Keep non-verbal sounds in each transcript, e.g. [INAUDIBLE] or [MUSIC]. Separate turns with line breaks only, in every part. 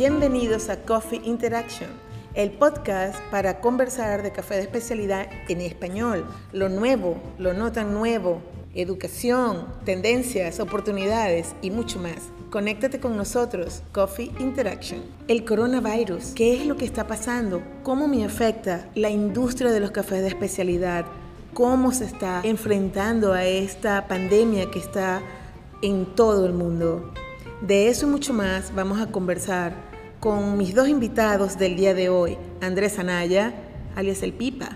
Bienvenidos a Coffee Interaction, el podcast para conversar de café de especialidad en español, lo nuevo, lo no tan nuevo, educación, tendencias, oportunidades y mucho más. Conéctate con nosotros, Coffee Interaction. El coronavirus, ¿qué es lo que está pasando? ¿Cómo me afecta la industria de los cafés de especialidad? ¿Cómo se está enfrentando a esta pandemia que está en todo el mundo? De eso y mucho más vamos a conversar con mis dos invitados del día de hoy, Andrés Anaya, alias El Pipa,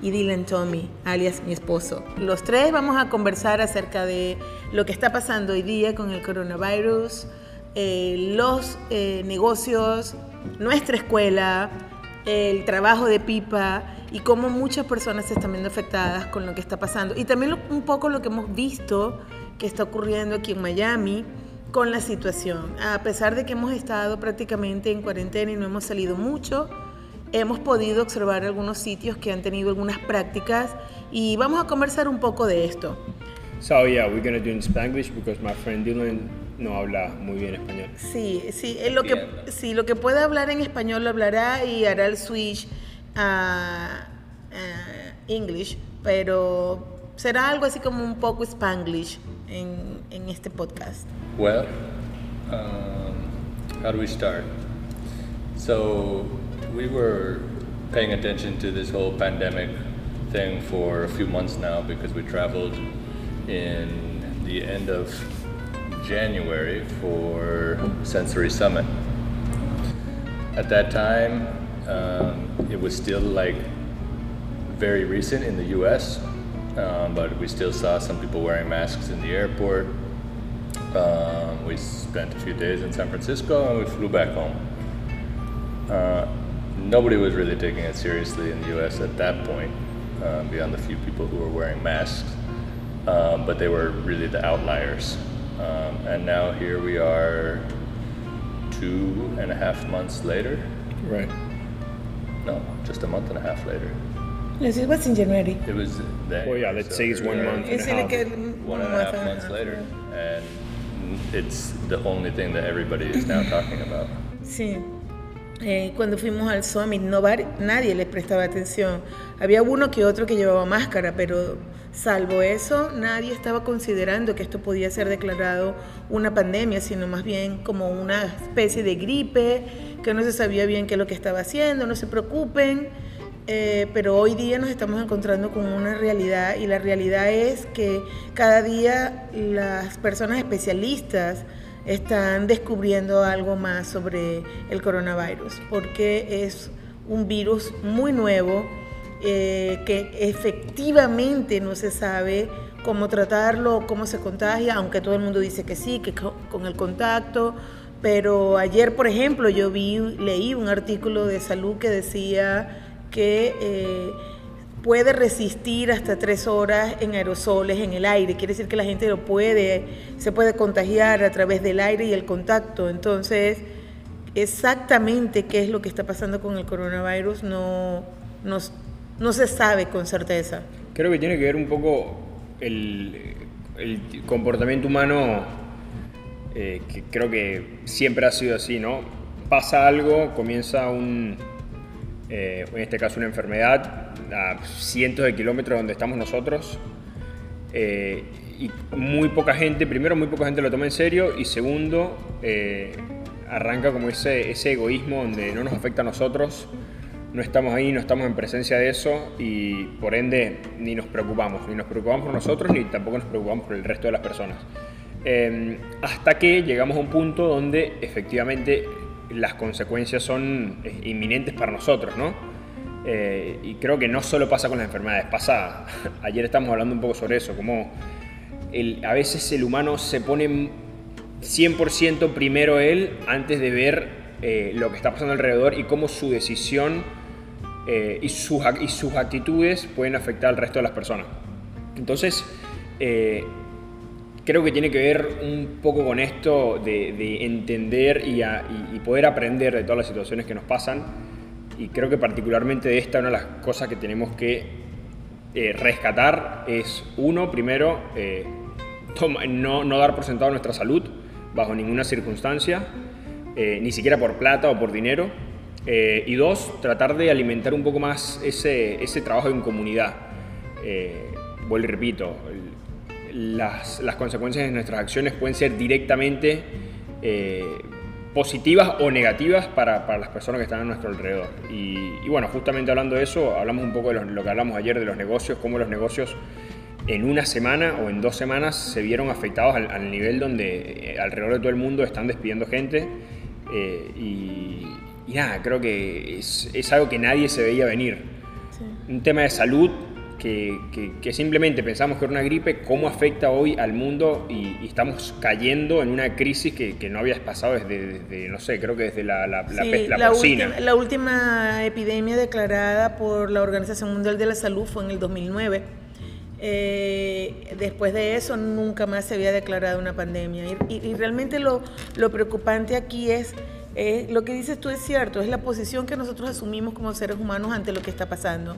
y Dylan Tommy, alias mi esposo. Los tres vamos a conversar acerca de lo que está pasando hoy día con el coronavirus, eh, los eh, negocios, nuestra escuela, el trabajo de Pipa y cómo muchas personas se están viendo afectadas con lo que está pasando. Y también un poco lo que hemos visto que está ocurriendo aquí en Miami con la situación. A pesar de que hemos estado prácticamente en cuarentena y no hemos salido mucho, hemos podido observar algunos sitios que han tenido algunas prácticas y vamos a conversar un poco de esto.
So yeah, we're gonna do in Spanglish because my friend Dylan no habla muy bien español.
Sí, sí, lo que sí, lo que pueda hablar en español lo hablará y hará el switch a, English, pero será algo así como un poco Spanglish en, en este podcast.
Well, um, how do we start? So we were paying attention to this whole pandemic thing for a few months now because we traveled in the end of January for Sensory Summit. At that time, um, it was still like very recent in the US, um, but we still saw some people wearing masks in the airport. Um, we spent a few days in San Francisco and we flew back home. Uh, nobody was really taking it seriously in the US at that point, uh, beyond the few people who were wearing masks. Um, but they were really the outliers. Um, and now here we are, two and a half months later.
Right.
No, just a month and a half later.
Yes, it was in January.
It was then.
Well, yeah, that
so
says one
we're
month and a
It's
half.
like a
One and a half months later, and it's the only thing that everybody is now talking about.
Sí. Eh, cuando fuimos al Summit, no nadie les prestaba atención. Había uno que otro que llevaba máscara, pero salvo eso, nadie estaba considerando que esto podía ser declarado una pandemia, sino más bien como una especie de gripe, que no se sabía bien qué es lo que estaba haciendo, no se preocupen. Eh, pero hoy día nos estamos encontrando con una realidad y la realidad es que cada día las personas especialistas están descubriendo algo más sobre el coronavirus, porque es un virus muy nuevo eh, que efectivamente no se sabe cómo tratarlo, cómo se contagia, aunque todo el mundo dice que sí, que co- con el contacto. Pero ayer, por ejemplo, yo vi, leí un artículo de salud que decía que eh, puede resistir hasta tres horas en aerosoles en el aire. Quiere decir que la gente lo puede, se puede contagiar a través del aire y el contacto. Entonces, exactamente qué es lo que está pasando con el coronavirus no, no, no se sabe con certeza.
Creo que tiene que ver un poco el, el comportamiento humano, eh, que creo que siempre ha sido así, ¿no? Pasa algo, comienza un, eh, en este caso una enfermedad, a cientos de kilómetros donde estamos nosotros, eh, y muy poca gente, primero muy poca gente lo toma en serio, y segundo, eh, arranca como ese, ese egoísmo donde no nos afecta a nosotros, no estamos ahí, no estamos en presencia de eso y por ende ni nos preocupamos, ni nos preocupamos por nosotros ni tampoco nos preocupamos por el resto de las personas. Eh, hasta que llegamos a un punto donde efectivamente las consecuencias son eh, inminentes para nosotros, ¿no? Eh, y creo que no solo pasa con las enfermedades, pasa, [LAUGHS] ayer estamos hablando un poco sobre eso, como a veces el humano se pone 100% primero él antes de ver eh, lo que está pasando alrededor y cómo su decisión y, sus, y sus actitudes pueden afectar al resto de las personas. Entonces, creo que tiene que ver un poco con esto de, de entender y, a- y- y poder aprender de todas las situaciones que nos pasan. Y creo que particularmente de esta, una de las cosas que tenemos que eh, rescatar es, uno, primero, eh, toma- no, no dar por sentado nuestra salud bajo ninguna circunstancia. eh, ni siquiera por plata o por dinero. Eh, y dos, tratar de alimentar un poco más ese, ese trabajo en comunidad. Eh, vuelvo y repito, las, las, consecuencias de nuestras acciones pueden ser directamente positivas o negativas para, para, las personas que están a nuestro alrededor. Y, y, bueno, justamente hablando de eso, hablamos un poco de lo que hablamos ayer de los negocios, cómo los negocios en una semana o en dos semanas se vieron afectados al, nivel donde eh, alrededor de todo el mundo están despidiendo gente. Eh, y, nada, creo que es, es, algo que nadie se veía venir. Un tema de salud que, que, simplemente pensamos que era una gripe, cómo afecta hoy al mundo y, estamos cayendo en una crisis que, que no había pasado desde, no sé, creo que desde la, la, la,
la, última, la última epidemia declarada por la Organización Mundial de la Salud fue en el 2009 eh, después de eso nunca más se había declarado una pandemia. Y, realmente lo, lo, preocupante aquí es, lo que dices tú es cierto, es la posición que nosotros asumimos como seres humanos ante lo que está pasando.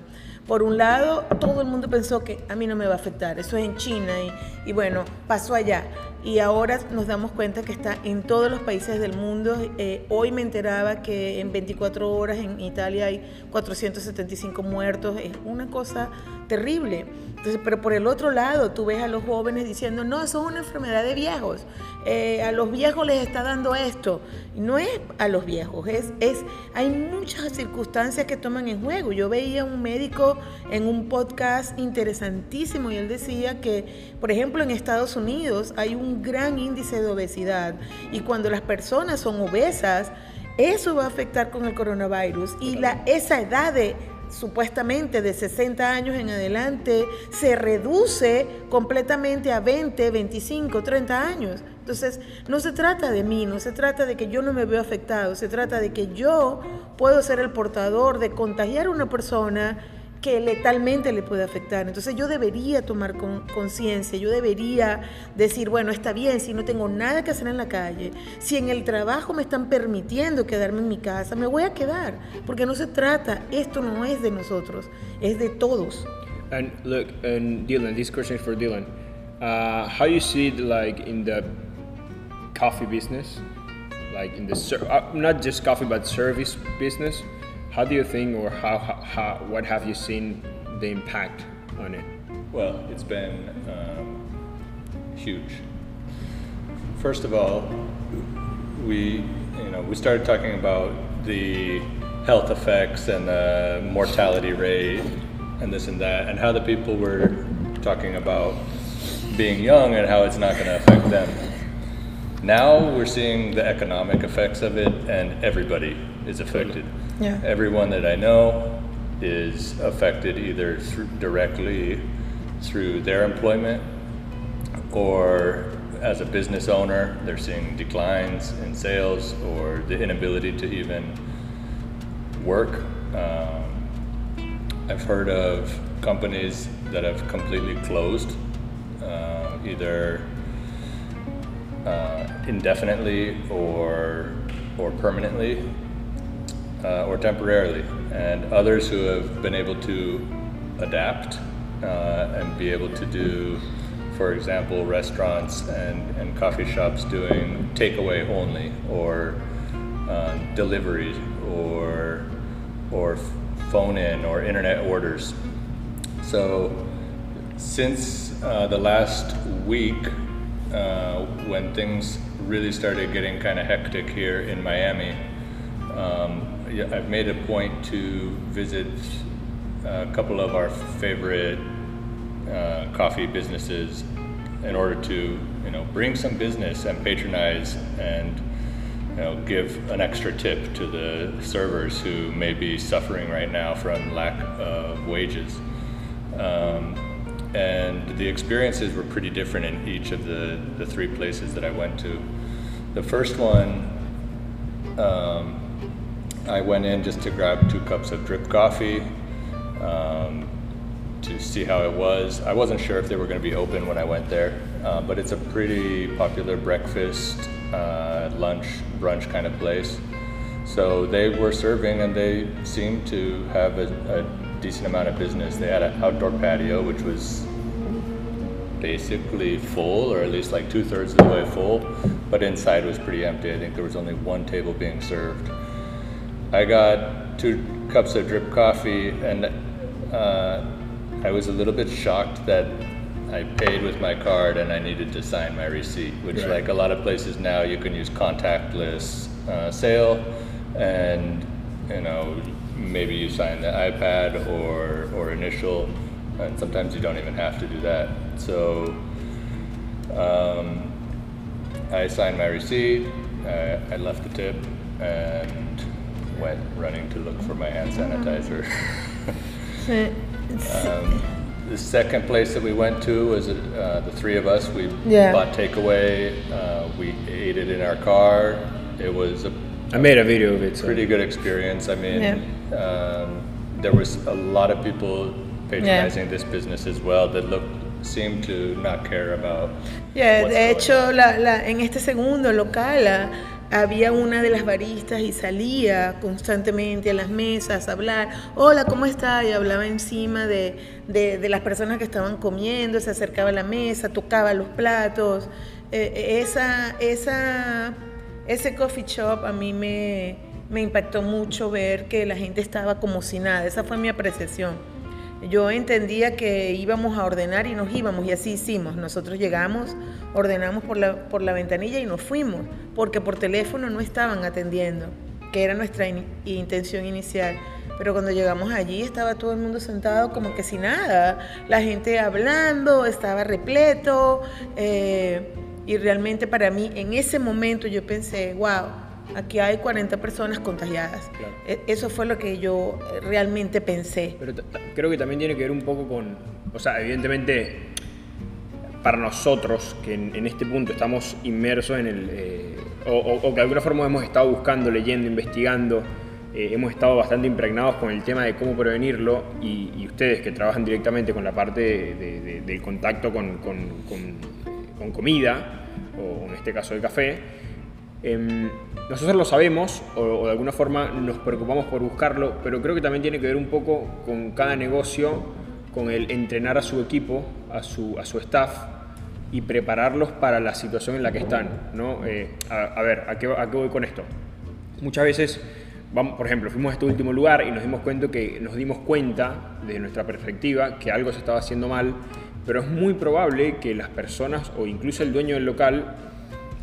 Por un lado, todo el mundo pensó que a mí no me va a afectar, eso es en China y, y bueno, pasó allá y ahora nos damos cuenta que está en todos los países del mundo. Eh, hoy me enteraba que en 24 horas en Italia hay 475 muertos, es una cosa terrible. Entonces, pero por el otro lado, tú ves a los jóvenes diciendo, no, eso es una enfermedad de viejos, eh, a los viejos les está dando esto. no es a los viejos, es, es, hay muchas circunstancias que toman en juego. Yo veía un médico en un podcast interesantísimo y él decía que, por ejemplo, en Estados Unidos hay un gran índice de obesidad y cuando las personas son obesas, eso va a afectar con el coronavirus y la, esa edad de supuestamente de 60 años en adelante se reduce completamente a 20, 25, 30 años. Entonces, no se trata de mí, no se trata de que yo no me veo afectado, se trata de que yo puedo ser el portador de contagiar a una persona que letalmente le puede afectar. Entonces yo debería tomar conciencia, yo debería decir, bueno, está bien, si no tengo nada que hacer en la calle, si en el trabajo me están permitiendo quedarme en mi casa, me voy a quedar, porque no se trata, esto no es de nosotros, es de todos.
And look, and Dylan, this question is for Dylan. Uh, how you see it like in the coffee business, like in the uh, not just coffee but service business? How do you think, or how, how, what have you seen the impact on it?
Well, it's been um, huge. First of all, we, you know, we started talking about the health effects and the mortality rate and this and that, and how the people were talking about being young and how it's not going to affect them. Now we're seeing the economic effects of it, and everybody is affected. Yeah. Everyone that I know is affected either through, directly through their employment or as a business owner, they're seeing declines in sales or the inability to even work. Um, I've heard of companies that have completely closed, uh, either uh, indefinitely or or permanently uh, or temporarily, and others who have been able to adapt uh, and be able to do, for example, restaurants and, and coffee shops doing takeaway only or um, delivery or or phone in or internet orders. So since uh, the last week, uh, when things really started getting kind of hectic here in Miami, um, I've made a point to visit a couple of our favorite uh, coffee businesses in order to, you know, bring some business and patronize and, you know, give an extra tip to the servers who may be suffering right now from lack of wages. Um, and the experiences were pretty different in each of the, the three places that I went to. The first one, um, I went in just to grab two cups of drip coffee um, to see how it was. I wasn't sure if they were going to be open when I went there, uh, but it's a pretty popular breakfast, uh, lunch, brunch kind of place. So they were serving and they seemed to have a, a decent amount of business. They had an outdoor patio, which was basically full, or at least like two thirds of the way full, but inside was pretty empty. I think there was only one table being served. I got two cups of drip coffee, and uh, I was a little bit shocked that I paid with my card and I needed to sign my receipt, which,
Right.
like a lot of places now, you can use contactless uh, sale, and you know maybe you sign the iPad or or initial, and sometimes you don't even have to do that. So um, I signed my receipt, uh, I left the tip, and went running to look for my hand sanitizer. Um, the second place that we went to was uh, the three of us. We
Yeah.
bought takeaway. Uh, we ate it in our car. It was a
I made a video of it. So.
pretty good experience. I mean,
Yeah.
um, there was a lot of people patronizing this business as well that looked seemed to not care about.
Yeah,
what's
de hecho, la, la- en este segundo local ah, había una de las baristas y salía constantemente a las mesas a hablar, hola, ¿cómo está? Y hablaba encima de, de- las personas que estaban comiendo, se acercaba a la mesa, tocaba los platos. Eh, eh, esa, esa, ese coffee shop a mí me, me impactó mucho ver que la gente estaba como si nada, esa fue mi apreciación. Yo entendía que íbamos a ordenar y nos íbamos y así hicimos. Nosotros llegamos, ordenamos por la, por la ventanilla y nos fuimos, porque por teléfono no estaban atendiendo, que era nuestra in- intención inicial. Pero cuando llegamos allí estaba todo el mundo sentado como que sin nada, la gente hablando, estaba repleto eh, y realmente para mí en ese momento yo pensé, wow, aquí hay 40 personas contagiadas.
Claro.
E- Eso fue lo que yo realmente pensé.
Pero creo que también tiene que ver un poco con, o sea, evidentemente para nosotros que en, en este punto estamos inmersos en el, eh, o, o- o que de alguna forma hemos estado buscando, leyendo, investigando, eh, hemos estado bastante impregnados con el tema de cómo prevenirlo y, y ustedes que trabajan directamente con la parte de- de- de- del contacto con, con- con- con comida, o en este caso el café, Em, nosotros lo sabemos o, o de alguna forma nos preocupamos por buscarlo, pero creo que también tiene que ver un poco con cada negocio, con el entrenar a su equipo, a su, a su staff y prepararlos para la situación en la que están. ¿no? Eh, a, a ver, ¿a qué, ¿a qué voy con esto? Muchas veces, vamos, por ejemplo, fuimos a este último lugar y nos dimos cuenta que nos dimos cuenta desde nuestra perspectiva que algo se estaba haciendo mal, pero es muy probable que las personas o incluso el dueño del local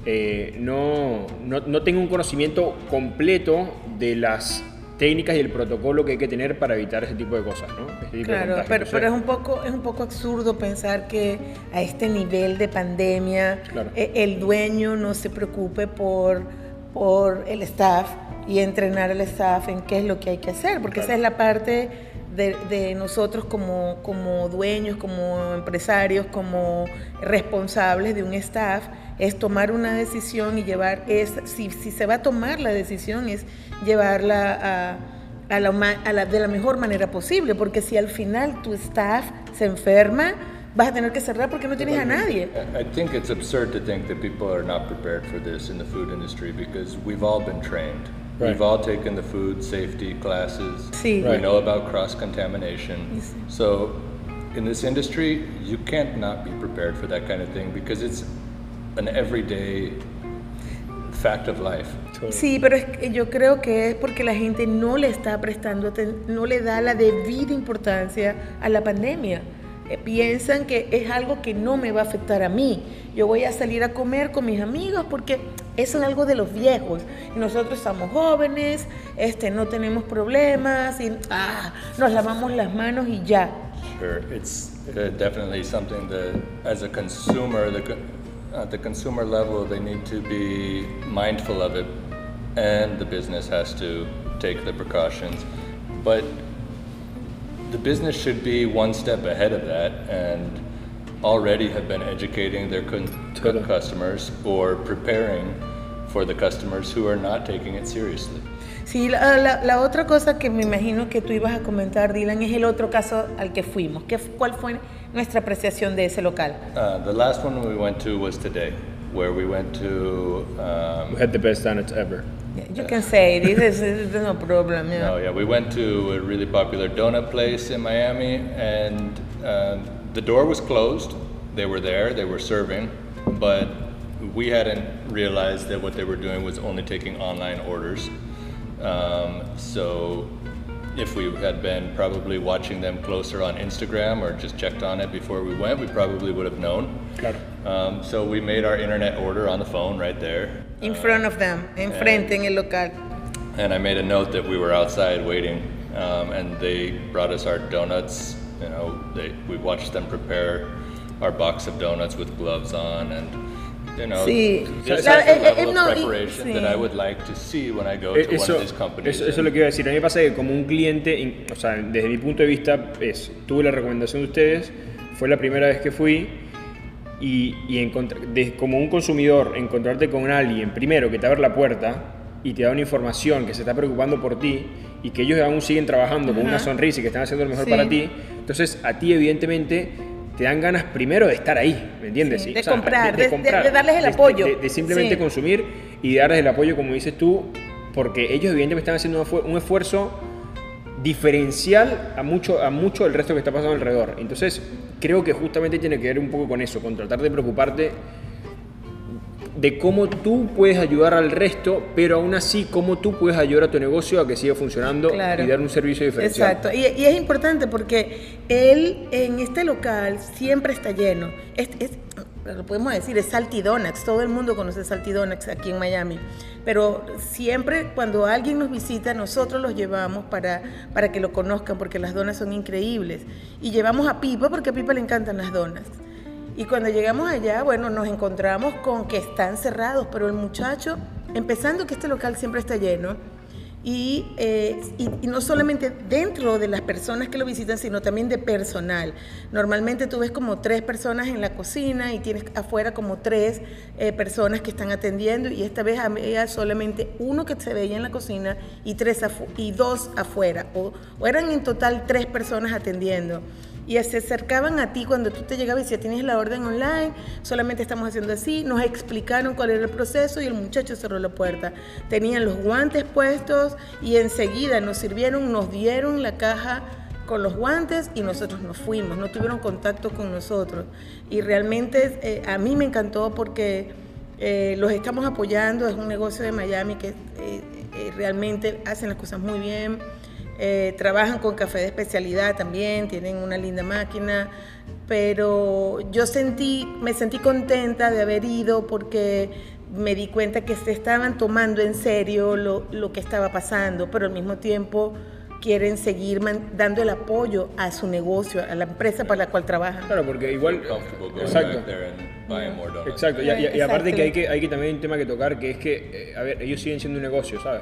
eh, no, no, no tenga un conocimiento completo de las técnicas y el protocolo que hay que tener para evitar ese tipo de cosas, ¿no? Este tipo
Claro, pero,
Entonces,
pero es un poco es un poco absurdo pensar que a este nivel de pandemia
Claro.
eh, el dueño no se preocupe por por el staff y entrenar al staff en qué es lo que hay que hacer, porque
Claro.
esa es la parte de, de nosotros como, como dueños, como empresarios, como responsables de un staff, es tomar una decisión y llevar, es, si, si se va a tomar la decisión, es llevarla a, a la, ma- a la- de la mejor manera posible, porque si al final tu staff se enferma, vas a tener que cerrar porque no tienes a nadie.
I think it's absurd to think that people are not prepared for this in the food industry because we've all been trained.
Right.
We've all taken the food safety classes.
Sí.
We
Right.
know about cross contamination. So, in this industry, you can't not be prepared for that kind of thing because it's an everyday fact of life.
Sí, pero es que yo creo que es porque la gente no le está prestando, no le da la debida importancia a la pandemia. Eh, piensan que es algo que no me va a afectar a mí. Yo voy a salir a comer con mis amigos porque eso es algo de los viejos. Y nosotros estamos jóvenes, este, no tenemos problemas, y ah, nos lavamos las manos y ya.
Sure, it's uh, definitely something that, as a consumer, the, co- at the consumer level, they need to be mindful of it, and the business has to take the precautions. But the business should be one step ahead of that, and already have been educating their con-
Totally.
customers or preparing for the customers who are not taking it seriously.
Sí, la, la- la otra cosa que me imagino que tú ibas a comentar, Dylan, es el otro caso al que fuimos. ¿Qué, ¿Cuál fue nuestra apreciación de ese local?
Uh, the last one we went to was today, where we went to. Um,
We had the best donuts ever.
You can say this, is, is no problem. yeah.
No, [LAUGHS] yeah, we went to a really popular donut place in Miami, and um, the door was closed, they were there, they were serving, but we hadn't realized that what they were doing was only taking online orders. Um, so if we had been probably watching them closer on Instagram or just checked on it before we went, we probably would have known.
Claro.
Um, so we made our internet order on the phone right there.
In front of them, enfrente en el local.
And I made a note that we were outside waiting, um, and they brought us our donuts. You know, they, we watched them prepare our box of donuts with gloves on, and you know,
Sí.
just
Claro,
like the level
no,
of
y-
preparation
sí.
that I would like to see when I go to one
Eso,
of these companies.
eso, eso es lo que iba a decir. A mí me pasa que como un cliente, o sea, desde mi punto de vista, es, tuve la recomendación de ustedes, fue la primera vez que fui y, y encontr- de- como un consumidor, encontrarte con alguien, primero, que te abre la puerta y te da una información, que se está preocupando por ti y que ellos aún siguen trabajando con una sonrisa y que están haciendo lo mejor
Sí.
para ti, entonces a ti evidentemente te dan ganas primero de estar ahí, ¿me entiendes?
Sí, de comprar, de- de-
comprar,
de darles el apoyo.
de- simplemente
Sí.
consumir y darles el apoyo, como dices tú, porque ellos evidentemente están haciendo un esfuerzo diferencial a mucho, a mucho del resto que está pasando alrededor. Entonces, creo que justamente tiene que ver un poco con eso, con tratar de preocuparte de cómo tú puedes ayudar al resto, pero aún así cómo tú puedes ayudar a tu negocio a que siga funcionando
Claro.
y dar un servicio diferencial.
Exacto, y, y es importante porque él en este local siempre está lleno. Es, es- lo podemos decir, es Salty Donuts, todo el mundo conoce Salty Donuts aquí en Miami, pero siempre cuando alguien nos visita, nosotros los llevamos para, para que lo conozcan, porque las donas son increíbles. Y llevamos a Pipa, porque a Pipa le encantan las donas. Y cuando llegamos allá, bueno, nos encontramos con que están cerrados, pero el muchacho, empezando que este local siempre está lleno, y, eh, y, y no solamente dentro de las personas que lo visitan, sino también de personal. Normalmente tú ves como tres personas en la cocina y tienes afuera como tres eh, personas que están atendiendo y esta vez había solamente uno que se veía en la cocina y, tres y dos afuera, o, o eran en total tres personas atendiendo y se acercaban a ti cuando tú te llegabas y ya tienes la orden online, solamente estamos haciendo así, nos explicaron cuál era el proceso y el muchacho cerró la puerta. Tenían los guantes puestos y enseguida nos sirvieron, nos dieron la caja con los guantes y nosotros nos fuimos, no tuvieron contacto con nosotros. Y realmente eh, a mí me encantó porque eh, los estamos apoyando, es un negocio de Miami que eh, eh, realmente hacen las cosas muy bien. Eh, trabajan con café de especialidad también, tienen una linda máquina, pero yo sentí, me sentí contenta de haber ido porque me di cuenta que se estaban tomando en serio lo, lo que estaba pasando, pero al mismo tiempo quieren seguir man- dando el apoyo a su negocio, a la empresa para la cual trabajan.
Claro, porque igual... Exacto.
More donuts.
Exacto, y, y- y aparte que hay que, hay que también hay un tema que tocar, que es que, eh, a ver, ellos siguen siendo un negocio, ¿sabes?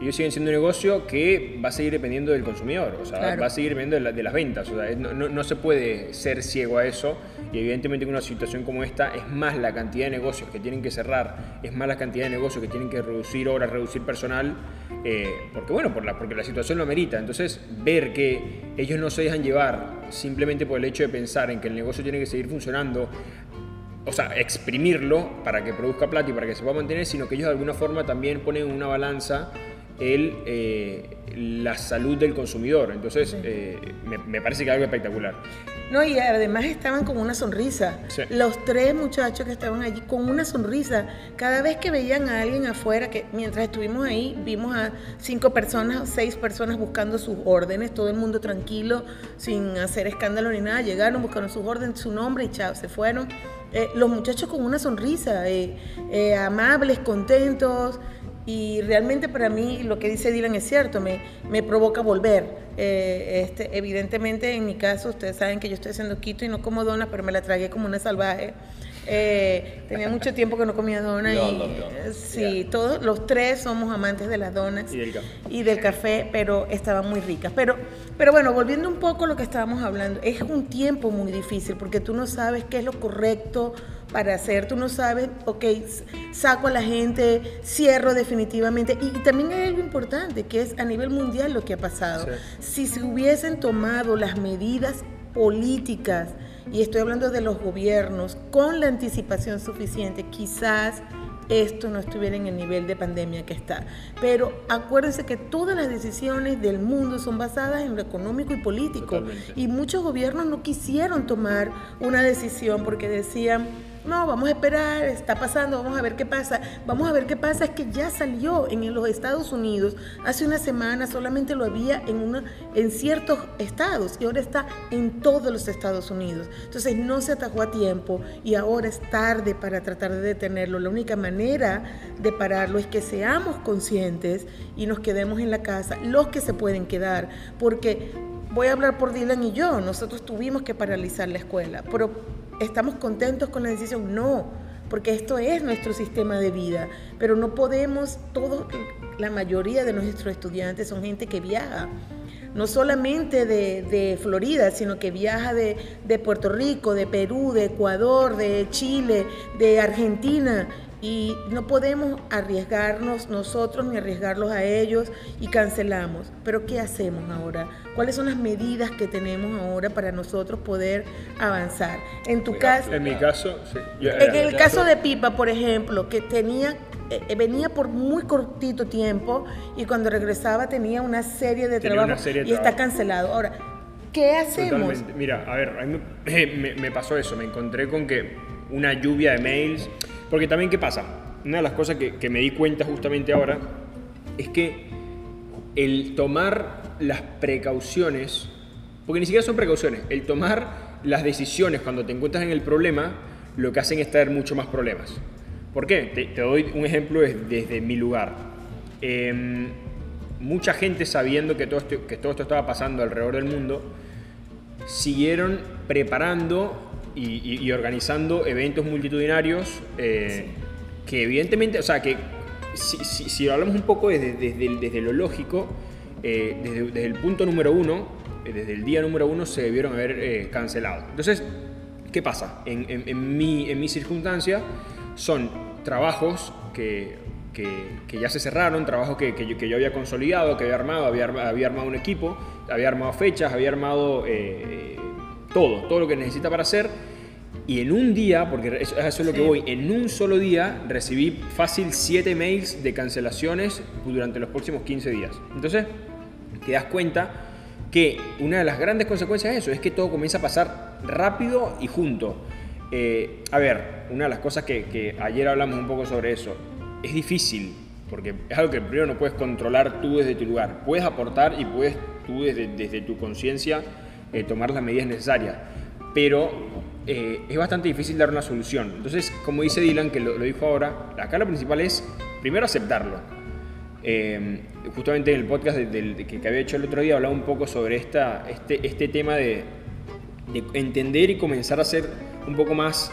Ellos siguen siendo un negocio que va a seguir dependiendo del consumidor, o sea,
Claro.
va a seguir dependiendo de, la- de las ventas, o sea, no, no- no se puede ser ciego a eso, y evidentemente en una situación como esta es más la cantidad de negocios que tienen que cerrar, es más la cantidad de negocios que tienen que reducir horas, reducir personal, eh, porque bueno, por la, porque la situación lo amerita, entonces ver que ellos no se dejan llevar simplemente por el hecho de pensar en que el negocio tiene que seguir funcionando, o sea, exprimirlo para que produzca plata y para que se pueda mantener, sino que ellos de alguna forma también ponen en una balanza el, eh, la salud del consumidor. Entonces, eh, me, me parece que es algo espectacular.
No, y además estaban con una sonrisa.
Sí.
Los tres muchachos que estaban allí con una sonrisa. Cada vez que veían a alguien afuera, que mientras estuvimos ahí, vimos a cinco personas seis personas buscando sus órdenes, todo el mundo tranquilo, sin hacer escándalo ni nada. Llegaron, buscaron sus órdenes, su nombre y chao, se fueron. Eh, los muchachos con una sonrisa, eh, eh, amables, contentos. Y realmente para mí lo que dice Dylan es cierto, me, me provoca volver. Eh, este, evidentemente en mi caso, ustedes saben que yo estoy haciendo quito y no como donas, pero me la tragué como una salvaje. Eh, tenía mucho tiempo que no comía
all
y, sí, todos los tres somos amantes de las donas
Y del café.
y del café, pero estaban muy ricas. Pero, pero bueno, volviendo un poco a lo que estábamos hablando, es un tiempo muy difícil porque tú no sabes qué es lo correcto para hacer, tú no sabes, ok, saco a la gente, cierro definitivamente. Y, y también hay algo importante, que es a nivel mundial lo que ha pasado. Si se hubiesen tomado las medidas políticas, y estoy hablando de los gobiernos, con la anticipación suficiente, quizás esto no estuviera en el nivel de pandemia que está. Pero acuérdense que todas las decisiones del mundo son basadas en lo económico y político. Y muchos gobiernos no quisieron tomar una decisión porque decían, no, vamos a esperar, está pasando, vamos a ver qué pasa. Vamos a ver qué pasa, es que ya salió en los Estados Unidos hace una semana, solamente lo había en, una, en ciertos estados y ahora está en todos los Estados Unidos. Entonces no se atajó a tiempo y ahora es tarde para tratar de detenerlo. La única manera de pararlo es que seamos conscientes y nos quedemos en la casa, los que se pueden quedar, porque voy a hablar por Dylan y yo, nosotros tuvimos que paralizar la escuela, pero ¿Estamos contentos con la decisión? No, porque esto es nuestro sistema de vida, pero no podemos, todo, la mayoría de nuestros estudiantes son gente que viaja, no solamente de, Florida, sino que viaja de, de Puerto Rico, de Perú, de Ecuador, de Chile, de Argentina y no podemos arriesgarnos nosotros ni arriesgarlos a ellos y cancelamos. Pero ¿qué hacemos ahora? ¿Cuáles son las medidas que tenemos ahora para nosotros poder avanzar? En tu caso...
En mi caso, sí.
en el caso de Pipa, por ejemplo, que tenía eh, venía por muy cortito tiempo y cuando regresaba tenía una serie de trabajos y está cancelado. Ahora, ¿qué hacemos?
Mira, a ver, a mí me, me pasó eso, me encontré con que una lluvia de mails porque también, ¿qué pasa? Una de las cosas que, me di cuenta justamente ahora es que el tomar las precauciones, porque ni siquiera son precauciones, el tomar las decisiones cuando te encuentras en el problema, lo que hacen es traer mucho más problemas. ¿Por qué? Te, doy un ejemplo desde, mi lugar. Em, mucha gente sabiendo que todo, que todo esto estaba pasando alrededor del mundo, siguieron preparando y, organizando eventos multitudinarios eh, que evidentemente, o sea, que si, hablamos un poco desde, desde, lo lógico, eh, desde, el punto número uno, eh, desde el día número uno se debieron haber cancelado. Entonces, ¿qué pasa? En, en, mi, en mi circunstancia son trabajos que, que, ya se cerraron, trabajos que, que, yo, que, yo, había consolidado, que había armado, había, había armado un equipo, había armado fechas, había armado todo, todo lo que necesita para hacer. Y en un día, porque eso, es lo que voy, en un solo día recibí fácil 7 mails de cancelaciones durante los próximos 15 días. Entonces, te das cuenta que una de las grandes consecuencias de eso es que todo comienza a pasar rápido y junto. Eh, a ver, una de las cosas que, ayer hablamos un poco sobre eso, es difícil, porque es algo que primero no puedes controlar tú desde tu lugar. Puedes aportar y puedes tú desde, desde tu conciencia eh, tomar las medidas necesarias. Pero eh, es bastante difícil dar una solución. Entonces, como dice Dylan, que lo, dijo ahora, acá lo principal es primero aceptarlo. Eh, justamente en el podcast que, había hecho el otro día hablaba un poco sobre esta, este, este tema de, de entender y comenzar a ser un poco más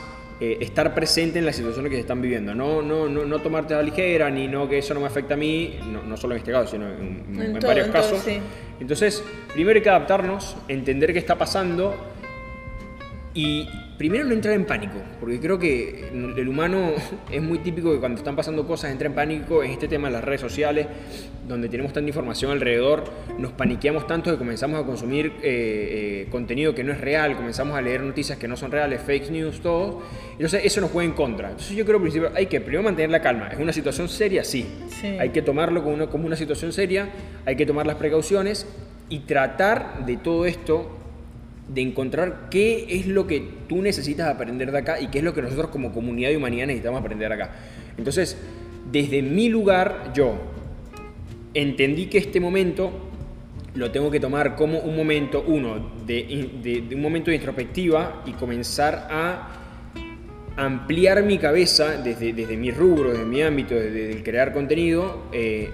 estar presente en las situaciones que se están viviendo. No, no, no, no tomarte a la ligera, ni no que eso no me afecta a mí, no, no solo en este caso, sino en, varios casos. Entonces, primero hay que adaptarnos, entender qué está pasando y primero no entrar en pánico, porque creo que el humano [LAUGHS] es muy típico que cuando están pasando cosas entra en pánico en este tema de las redes sociales, donde tenemos tanta información alrededor, nos paniqueamos tanto que comenzamos a consumir eh, eh, contenido que no es real, comenzamos a leer noticias que no son reales, fake news, todo. Entonces eso nos juega en contra. Entonces yo creo que principio hay que primero mantener la calma. ¿Es una situación seria? Sí. Hay que tomarlo como una, como una situación seria, hay que tomar las precauciones y tratar de todo esto de encontrar qué es lo que tú necesitas aprender de acá y qué es lo que nosotros como comunidad de humanidad necesitamos aprender acá. Entonces, desde mi lugar, yo entendí que este momento lo tengo que tomar como un momento, uno, de, un momento de introspectiva y comenzar a ampliar mi cabeza desde, desde mi rubro, desde mi ámbito, desde el crear contenido, eh,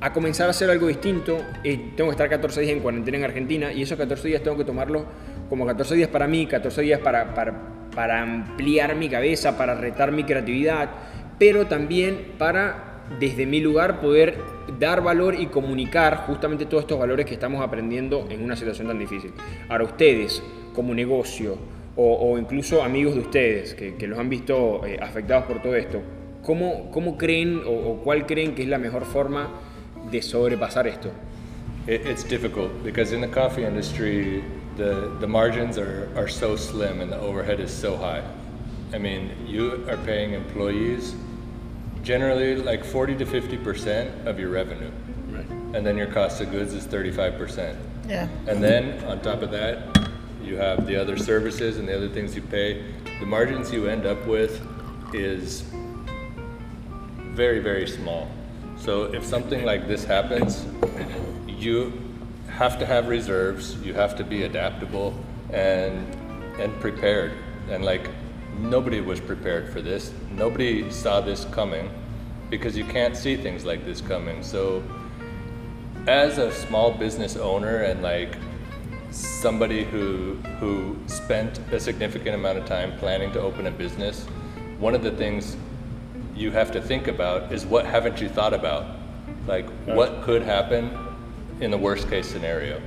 a comenzar a hacer algo distinto. Eh, tengo que estar 14 días en cuarentena en Argentina y esos 14 días tengo que tomarlos como 14 días para mí, 14 días para, para, ampliar mi cabeza, para retar mi creatividad, pero también para, desde mi lugar, poder dar valor y comunicar justamente todos estos valores que estamos aprendiendo en una situación tan difícil. Ahora ustedes, como negocio, o, incluso amigos de ustedes que, los han visto eh, afectados por todo esto, ¿cómo, cómo creen o, o cuál creen que es la mejor forma de sobrepasar esto?
It, it's difficult because in the coffee industry, the, the margins are, are so slim and the overhead is so high. I mean, you are paying employees generally like 40 to 50% of your revenue.
Right.
And then your cost of goods is 35%.
Yeah.
And then on top of that, you have the other services and the other things you pay. The margins you end up with is very, very small. So if something like this happens, you have to have reserves, you have to be adaptable and and prepared. And like nobody was prepared for this. Nobody saw this coming because you can't see things like this coming. So as a small business owner and like somebody who who spent a significant amount of time planning to open a business, one of the things you have to think about is what haven't you thought about? Like what could happen in the worst case scenario.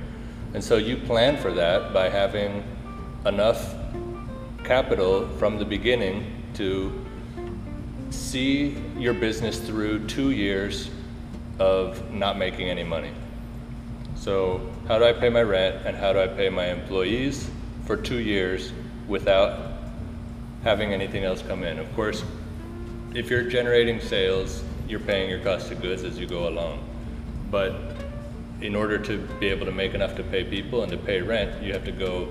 And so you plan for that by having enough capital from the beginning to see your business through two years of not making any money. So, how do I pay my rent and how do I pay my employees for two years without having anything else come in? Of course, if you're generating sales, you're paying your cost of goods as you go along. But in order to be able to make enough to pay people and to pay rent, you have to go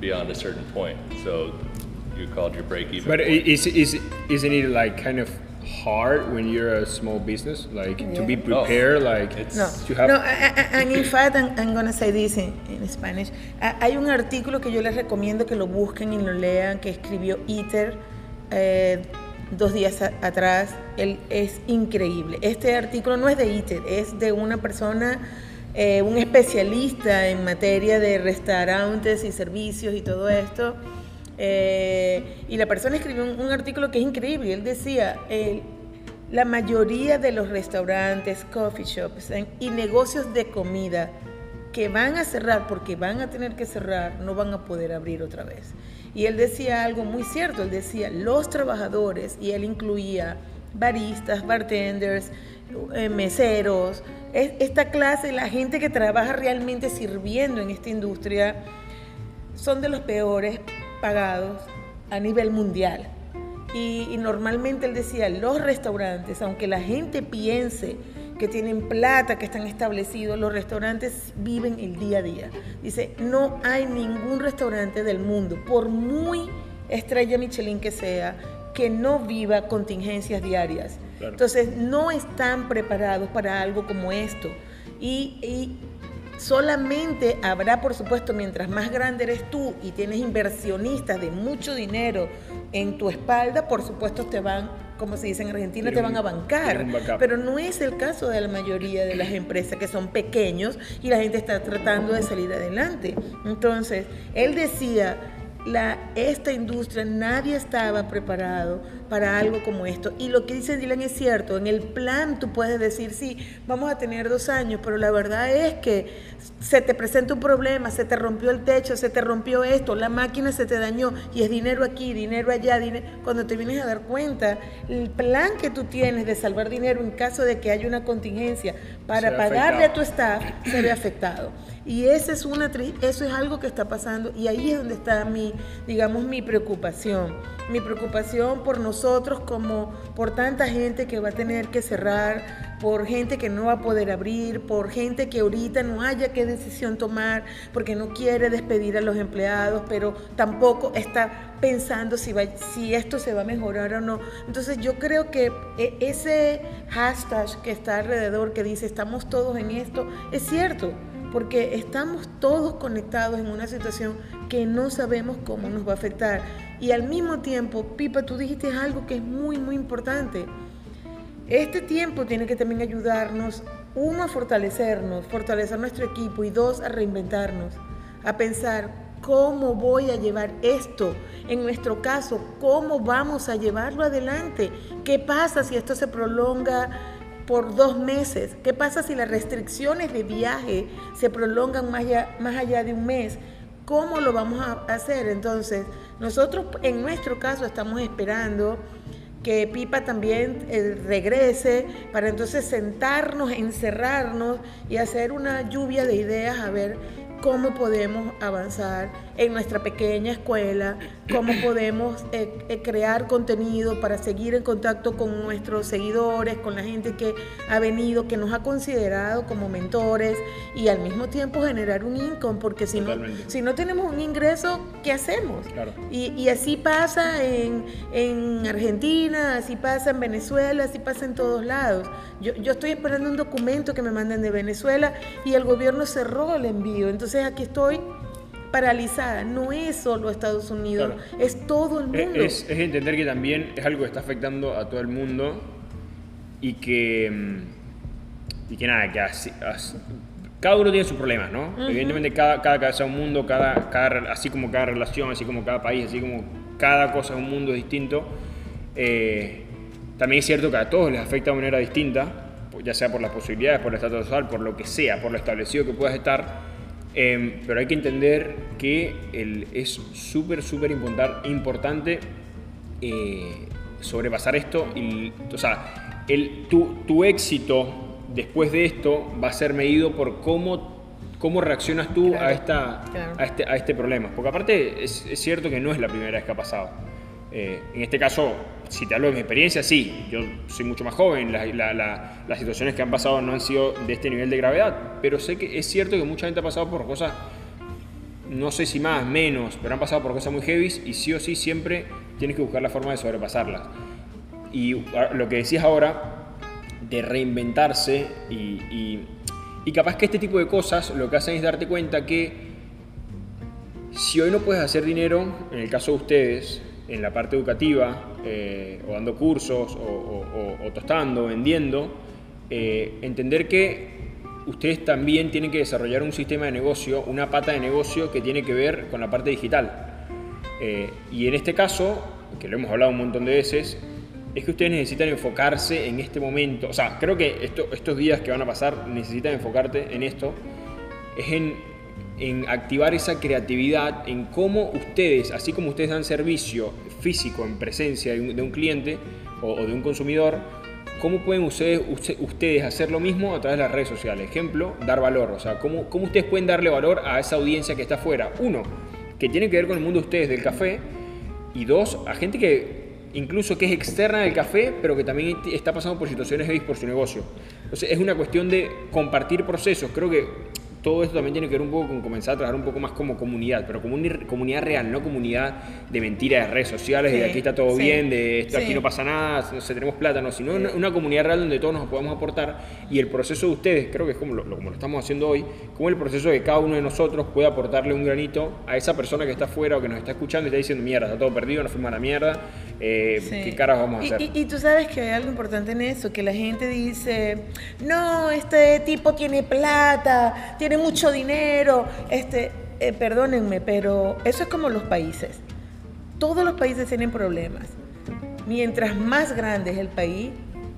beyond a certain point. So you called your break even.
But
point.
is, is, isn't it like kind of hard when you're a small business? Like to be
Yeah.
prepared, like
It's-
No,
to have.
no, a- a- and in fact, I'm, I'm gonna say this in, in Spanish. A- Hay un artículo que yo les recomiendo que lo busquen y lo lean, que escribió ITER eh, dos días atrás. Él es increíble. Este artículo no es de ITER, es de una persona, eh, un especialista en materia de restaurantes y servicios y todo esto. Eh, y la persona escribió un, un artículo que es increíble. Él decía, el- la mayoría de los restaurantes, coffee shops y negocios de comida que van a cerrar porque van a tener que cerrar, no van a poder abrir otra vez. Y él decía algo muy cierto, él decía, los trabajadores, y él incluía baristas, bartenders, eh, meseros, es- esta clase, la gente que trabaja realmente sirviendo en esta industria, son de los peores pagados a nivel mundial. Y, y normalmente él decía, los restaurantes, aunque la gente piense que tienen plata, que están establecidos, los restaurantes viven el día a día. Dice, no hay ningún restaurante del mundo, por muy estrella Michelin que sea, que no viva contingencias diarias.
Claro.
Entonces, no están preparados para algo como esto. Y, y solamente habrá, por supuesto, mientras más grande eres tú y tienes inversionistas de mucho dinero en tu espalda, por supuesto te van, como se dice en Argentina, te van a bancar. Pero no es el caso de la mayoría de las empresas que son pequeños y la gente está tratando de salir adelante. Entonces, él decía, la, esta industria, nadie estaba preparado para algo como esto. Y lo que dice Dylan es cierto, en el plan tú puedes decir, sí, vamos a tener dos años, pero la verdad es que se te presenta un problema, se te rompió el techo, se te rompió esto, la máquina se te dañó y es dinero aquí, dinero allá, dinero. cuando te vienes a dar cuenta, el plan que tú tienes de salvar dinero en caso de que haya una contingencia para pagarle a tu staff se ve afectado. Y ese es una, eso es algo que está pasando y ahí es donde está mi, digamos, mi preocupación. Mi preocupación por nosotros como por tanta gente que va a tener que cerrar, por gente que no va a poder abrir, por gente que ahorita no haya qué decisión tomar, porque no quiere despedir a los empleados, pero tampoco está pensando si, va, si esto se va a mejorar o no. Entonces yo creo que e- ese hashtag que está alrededor que dice estamos todos en esto, es cierto porque estamos todos conectados en una situación que no sabemos cómo nos va a afectar. Y al mismo tiempo, Pipa, tú dijiste algo que es muy, muy importante. Este tiempo tiene que también ayudarnos, uno, a fortalecernos, fortalecer nuestro equipo y dos, a reinventarnos, a pensar cómo voy a llevar esto. En nuestro caso, cómo vamos a llevarlo adelante. ¿Qué pasa si esto se prolonga? por dos meses. ¿Qué pasa si las restricciones de viaje se prolongan más allá, más allá de un mes? ¿Cómo lo vamos a hacer? Entonces, nosotros en nuestro caso estamos esperando que Pipa también eh, regrese para entonces sentarnos, encerrarnos y hacer una lluvia de ideas a ver cómo podemos avanzar en nuestra pequeña escuela, cómo podemos eh, eh, crear contenido para seguir en contacto con nuestros seguidores, con la gente que ha venido, que nos ha considerado como mentores y al mismo tiempo generar un income, porque si, no, si no tenemos un ingreso, ¿qué hacemos? Y, y, así pasa en, en, Argentina, así pasa en Venezuela, así pasa en todos lados. Yo, yo estoy esperando un documento que me manden de Venezuela y el gobierno cerró el envío, entonces aquí estoy paralizada. No es solo Estados Unidos, es todo el mundo.
Es, entender que también es algo que está afectando a todo el mundo y que, mm, y que nada, que cada uno tiene sus problemas, ¿no? Evidentemente cada, cada cabeza es un mundo, cada, cada, así como cada relación, así como cada país, así como cada cosa es un mundo distinto. Eh, también es cierto que a todos les afecta de manera distinta, ya sea por las posibilidades, por el estatus social, por lo que sea, por lo establecido que puedas estar. Em, pero hay que entender que el, es súper, súper importante eh, sobrepasar esto. Y, o sea, el, tu, tu, éxito después de esto va a ser medido por cómo, cómo reaccionas tú a, esta, a, este, a este problema. Porque aparte es, es, cierto que no es la primera vez que ha pasado. Eh, en este caso, si te hablo de mi experiencia, sí, yo soy mucho más joven, las situaciones que han pasado no han sido de este nivel de gravedad, pero sé que es cierto que mucha gente ha pasado por cosas, no sé si más, menos, pero han pasado por cosas muy heavy y sí o sí siempre tienes que buscar la forma de sobrepasarlas. Y lo que decías ahora, de reinventarse y, y capaz que este tipo de cosas lo que hacen es darte cuenta que si hoy no puedes hacer dinero, en el caso de ustedes, en la parte educativa, eh, o dando cursos, o, tostando, vendiendo, eh, entender que ustedes también tienen que desarrollar un sistema de negocio, una pata de negocio que tiene que ver con la parte digital. Eh, y en este caso, que lo hemos hablado un montón de veces, es que ustedes necesitan enfocarse en este momento. O sea, creo que estos días que van a pasar necesitan enfocarte en esto. Es en en activar esa creatividad, en cómo ustedes, así como ustedes dan servicio físico en presencia de un, cliente o, de un consumidor, cómo pueden ustedes, ustedes hacer lo mismo a través de las redes sociales. Ejemplo, dar valor. O sea, cómo, cómo ustedes pueden darle valor a esa audiencia que está afuera. Uno, que tiene que ver con el mundo de ustedes del café. Y dos, a gente que incluso que es externa del café, pero que también está pasando por situaciones heavy por su negocio. Entonces es una cuestión de compartir procesos. Creo que todo esto también tiene que ver un poco con comenzar a trabajar un poco más como comunidad, pero como una comunidad real, no comunidad de mentiras de redes sociales, de aquí está todo bien, de esto aquí no pasa nada, no sé, tenemos plata, no, sino una, comunidad real donde todos nos podemos aportar y el proceso de ustedes, creo que es como lo, como lo estamos haciendo hoy, como el proceso de cada uno de nosotros puede aportarle un granito a esa persona que está afuera o que nos está escuchando y está diciendo, mierda, está todo perdido, nos fuimos a la mierda, eh, ¿qué caras vamos a
hacer? Y, y tú sabes que hay algo importante en eso, que la gente dice, no, este tipo tiene plata, tiene tiene mucho dinero, este, eh, perdónenme, pero eso es como los países. Todos los países tienen problemas. Mientras más grande es el país,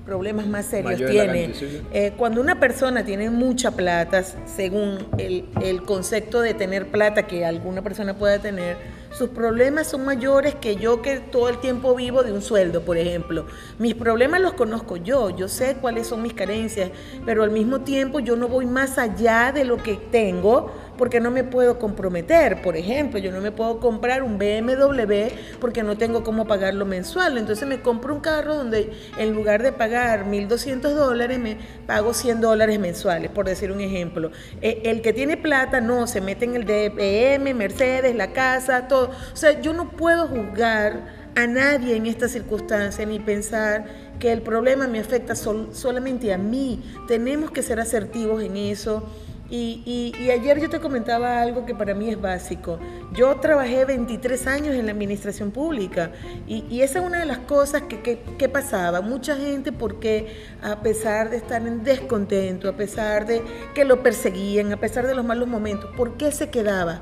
problemas más serios tiene. Eh, cuando una persona tiene mucha plata, según el, el, concepto de tener plata que alguna persona pueda tener, sus problemas son mayores que yo que todo el tiempo vivo de un sueldo, por ejemplo. Mis problemas los conozco yo, yo sé cuáles son mis carencias, pero al mismo tiempo yo no voy más allá de lo que tengo porque no me puedo comprometer. Por ejemplo, yo no me puedo comprar un BMW porque no tengo cómo pagarlo mensual. Entonces me compro un carro donde en lugar de pagar 1.200 dólares, me pago 100 dólares mensuales, por decir un ejemplo. E, el que tiene plata, no, se mete en el DPM, Mercedes, la casa, todo. O sea, yo no puedo juzgar a nadie en esta circunstancia ni pensar que el problema me afecta solamente a mí. Tenemos que ser asertivos en eso y, ayer yo te comentaba algo que para mí es básico. Yo trabajé 23 años en la administración pública y, esa es una de las cosas que, pasaba. Mucha gente porque a pesar de estar en descontento, a pesar de que lo perseguían, a pesar de los malos momentos, ¿por qué se quedaba?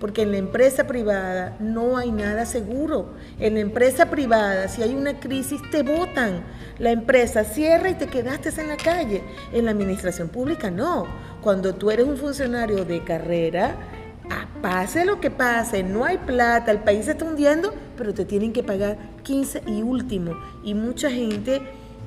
Porque en la empresa privada no hay nada seguro. En la empresa privada, si hay una crisis, te votan. La empresa cierra y te quedaste en la calle. En la administración pública no. Cuando tú eres un funcionario de carrera, ah, pase lo que pase, no hay plata, el país se está hundiendo, pero te tienen que pagar 15 y último. Y mucha gente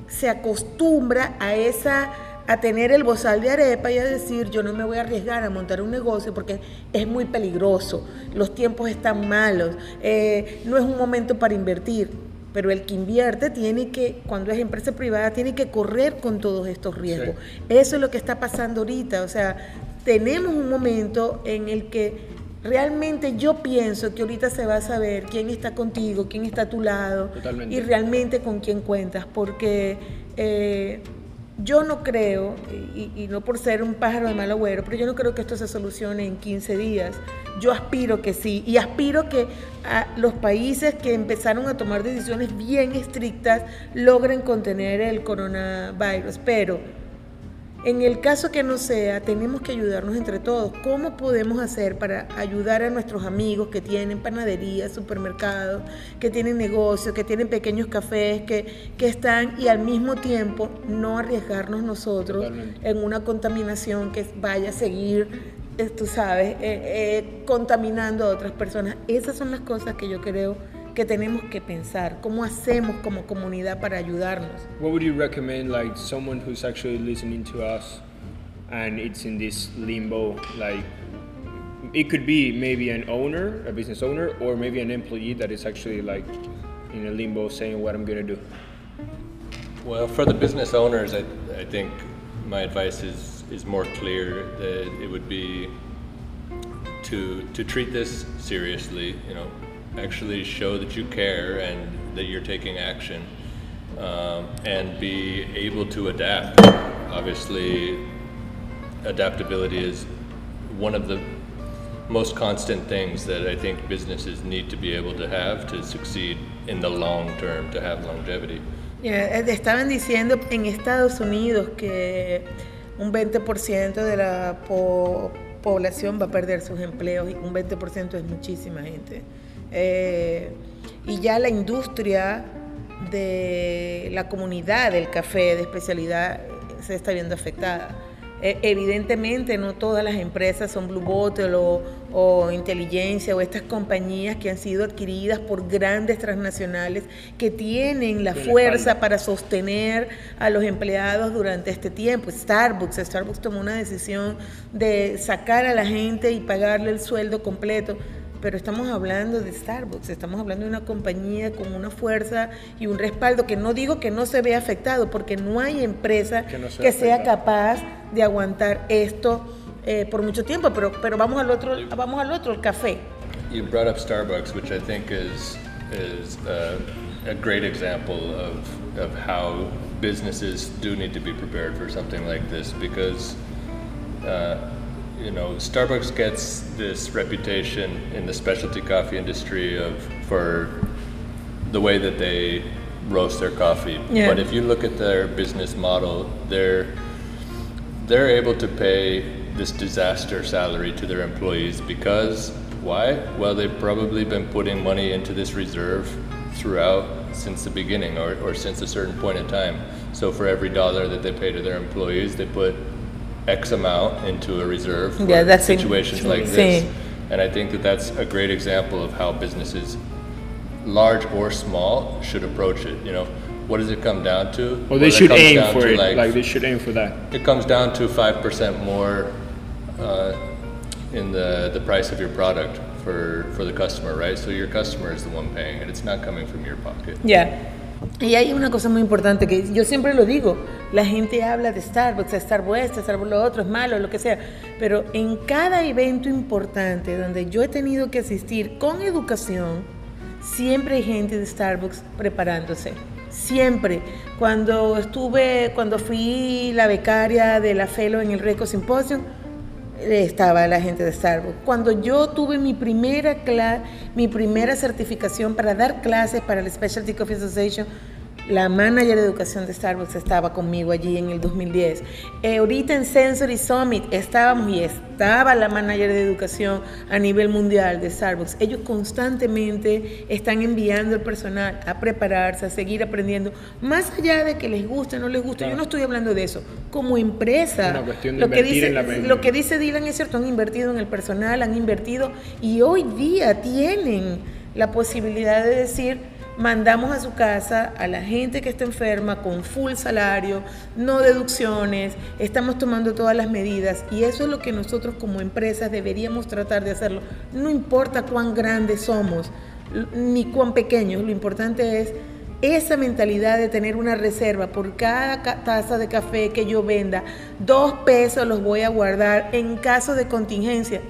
se acostumbra a esa a tener el bozal de arepa y a decir yo no me voy a arriesgar a montar un negocio porque es muy peligroso, los tiempos están malos, eh, no es un momento para invertir. Pero el que invierte tiene que, cuando es empresa privada, tiene que correr con todos estos riesgos. Eso es lo que está pasando ahorita. O sea, tenemos un momento en el que realmente yo pienso que ahorita se va a saber quién está contigo, quién está a tu lado y realmente con quién cuentas, porque eh, yo no creo, y, no por ser un pájaro de mal agüero, pero yo no creo que esto se solucione en 15 días. Yo aspiro que sí, y aspiro que a los países que empezaron a tomar decisiones bien estrictas logren contener el coronavirus, pero en el caso que no sea, tenemos que ayudarnos entre todos. ¿Cómo podemos hacer para ayudar a nuestros amigos que tienen panaderías, supermercados, que tienen negocios, que tienen pequeños cafés, que, que están y al mismo tiempo no arriesgarnos nosotros en una contaminación que vaya a seguir, eh, tú sabes, eh, eh, contaminando a otras personas? Esas son las cosas que yo creo que tenemos que pensar, cómo hacemos como comunidad para ayudarnos.
What would you recommend like someone who's actually listening to us and it's in this limbo like it could be maybe an owner, a business owner or maybe an employee that is actually like in a limbo saying what I'm going to do.
Well, for the business owners, I, I think my advice is is more clear that it would be to to treat this seriously, you know, actually show that you care and that you're taking action um, and be able to adapt. Obviously, adaptability is one of the most constant things that I think businesses need to be able to have to succeed in the long term, to have longevity.
Yeah, estaban diciendo en Estados Unidos que un 20% de la po población va a perder sus empleos y un 20% es muchísima gente. Eh, y ya la industria de la comunidad del café de especialidad se está viendo afectada. Eh, evidentemente no todas las empresas son Blue Bottle o, o, Inteligencia o estas compañías que han sido adquiridas por grandes transnacionales que tienen la fuerza para sostener a los empleados durante este tiempo. Starbucks, Starbucks tomó una decisión de sacar a la gente y pagarle el sueldo completo pero estamos hablando de Starbucks, estamos hablando de una compañía con una fuerza y un respaldo que no digo que no se vea afectado, porque no hay empresa que, sea capaz de aguantar esto eh, por mucho tiempo, pero, pero vamos al otro, vamos al otro, el café.
You brought up Starbucks, which I think is, is a, a great example of, of how businesses do need to be prepared for something like this, because uh, you know, Starbucks gets this reputation in the specialty coffee industry of for the way that they roast their coffee. Yeah. But if you look at their business model, they're they're able to pay this disaster salary to their employees because why? Well, they've probably been putting money into this reserve throughout since the beginning or, or since a certain point in time. So for every dollar that they pay to their employees, they put X amount into a reserve for yeah, that's situations like this. And I think that that's a great example of how businesses, large or small, should approach it. You know, what does it come down to?
Well, they should aim for it. Like, like, they should aim for that.
It comes down to five percent more uh, in the the price of your product for for the customer, right? So your customer is the one paying it. It's not coming from your pocket.
Yeah. Y hay una cosa muy importante que yo siempre lo digo, la gente habla de Starbucks, Starbucks esto, Starbucks lo otro, es malo, lo que sea, pero en cada evento importante donde yo he tenido que asistir con educación, siempre hay gente de Starbucks preparándose. Siempre. Cuando estuve, cuando fui la becaria de la FELO en el Reco Symposium, estaba la gente de Starbucks. Cuando yo tuve mi primera, mi primera certificación para dar clases para la Specialty Coffee Association, la manager de educación de Starbucks estaba conmigo allí en el 2010. Eh, ahorita en Sensory Summit estábamos y estaba la manager de educación a nivel mundial de Starbucks. Ellos constantemente están enviando el personal a prepararse, a seguir aprendiendo, más allá de que les guste o no les guste. Yo no estoy hablando de eso. Como empresa, lo, que dice, lo que dice Dylan es cierto, han invertido en el personal, han invertido y hoy día tienen la posibilidad de decir mandamos a su casa a la gente que está enferma con full salario, no deducciones, estamos tomando todas las medidas y eso es lo que nosotros como empresas deberíamos tratar de hacerlo. No importa cuán grandes somos ni cuán pequeños, lo importante es esa mentalidad de tener una reserva por cada taza de café que yo venda, dos pesos los voy a guardar en caso de contingencia,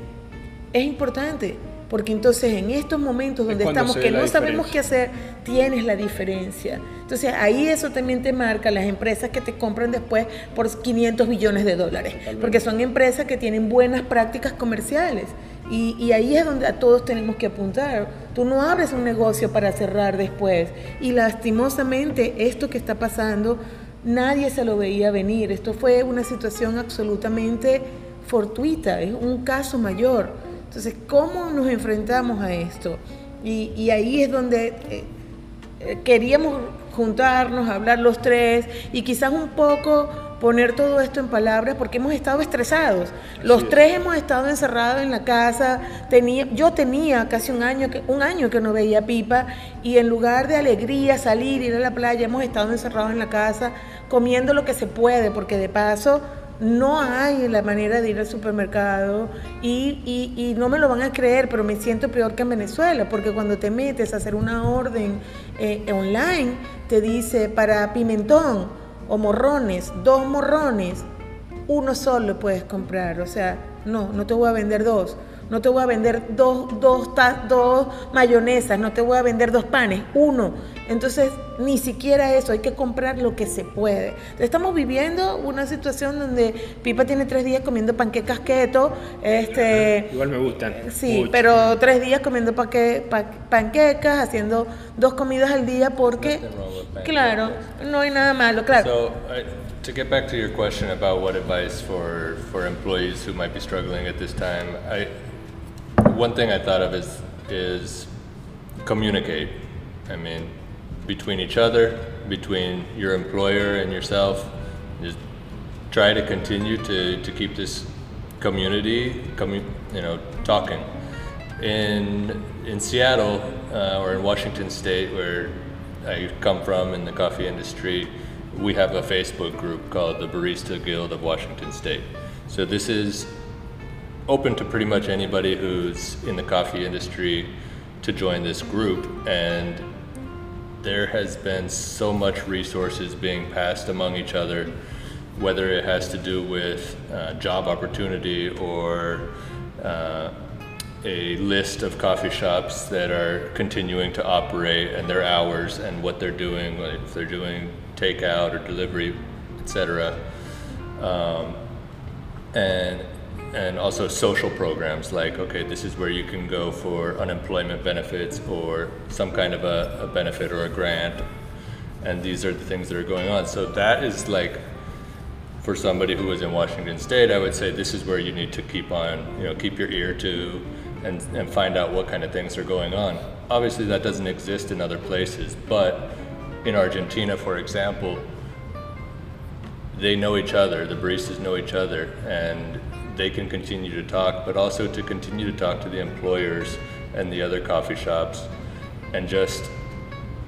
es importante. Porque entonces en estos momentos donde estamos que no sabemos qué hacer, tienes la diferencia. Entonces ahí eso también te marca las empresas que te compran después por 500 billones de dólares. Porque son empresas que tienen buenas prácticas comerciales. Y, y, ahí es donde a todos tenemos que apuntar. Tú no abres un negocio para cerrar después. Y lastimosamente esto que está pasando, nadie se lo veía venir. Esto fue una situación absolutamente fortuita, es un caso mayor. Entonces, ¿cómo nos enfrentamos a esto? Y, ahí es donde eh, eh, queríamos juntarnos, hablar los tres y quizás un poco poner todo esto en palabras porque hemos estado estresados. Los tres hemos estado encerrados en la casa. Tenía, yo tenía casi un año, que, un año que no veía pipa y en lugar de alegría, salir, ir a la playa, hemos estado encerrados en la casa comiendo lo que se puede porque de paso no hay la manera de ir al supermercado y, no me lo van a creer, pero me siento peor que en Venezuela, porque cuando te metes a hacer una orden eh, online, te dice para pimentón o morrones, dos morrones, uno solo puedes comprar, o sea, no, no te voy a vender dos no te voy a vender dos, dos, dos mayonesas, no te voy a vender dos panes, uno. Entonces, ni siquiera eso, hay que comprar lo que se puede. Estamos viviendo una situación donde Pipa tiene tres días comiendo panquecas keto. Este,
Igual me gustan.
Sí, pero tres días comiendo panquecas, haciendo dos comidas al día porque, claro, no hay nada malo, claro.
to get back to your question about what advice for, for employees who might be struggling at this time, I, one thing I thought of is is communicate. I mean, between each other, between your employer and yourself, just try to continue to, to keep this community, commu- you know, talking. In in Seattle uh, or in Washington State, where I come from in the coffee industry, we have a Facebook group called the Barista Guild of Washington State. So this is open to pretty much anybody who's in the coffee industry to join this group and there has been so much resources being passed among each other whether it has to do with uh, job opportunity or uh, a list of coffee shops that are continuing to operate and their hours and what they're doing if they're doing takeout or delivery etc um, and and also social programs like okay this is where you can go for unemployment benefits or some kind of a, a, benefit or a grant. And these are the things that are going on. So that is like for somebody who was in washington state i would say this is where you need to keep on you know keep your ear to and, and find out what kind of things are going on. Obviously that doesn't exist in other places but in argentina for example they know each other the baristas know each other and they can continue to talk, but also to continue to talk to the employers and the other coffee shops and just,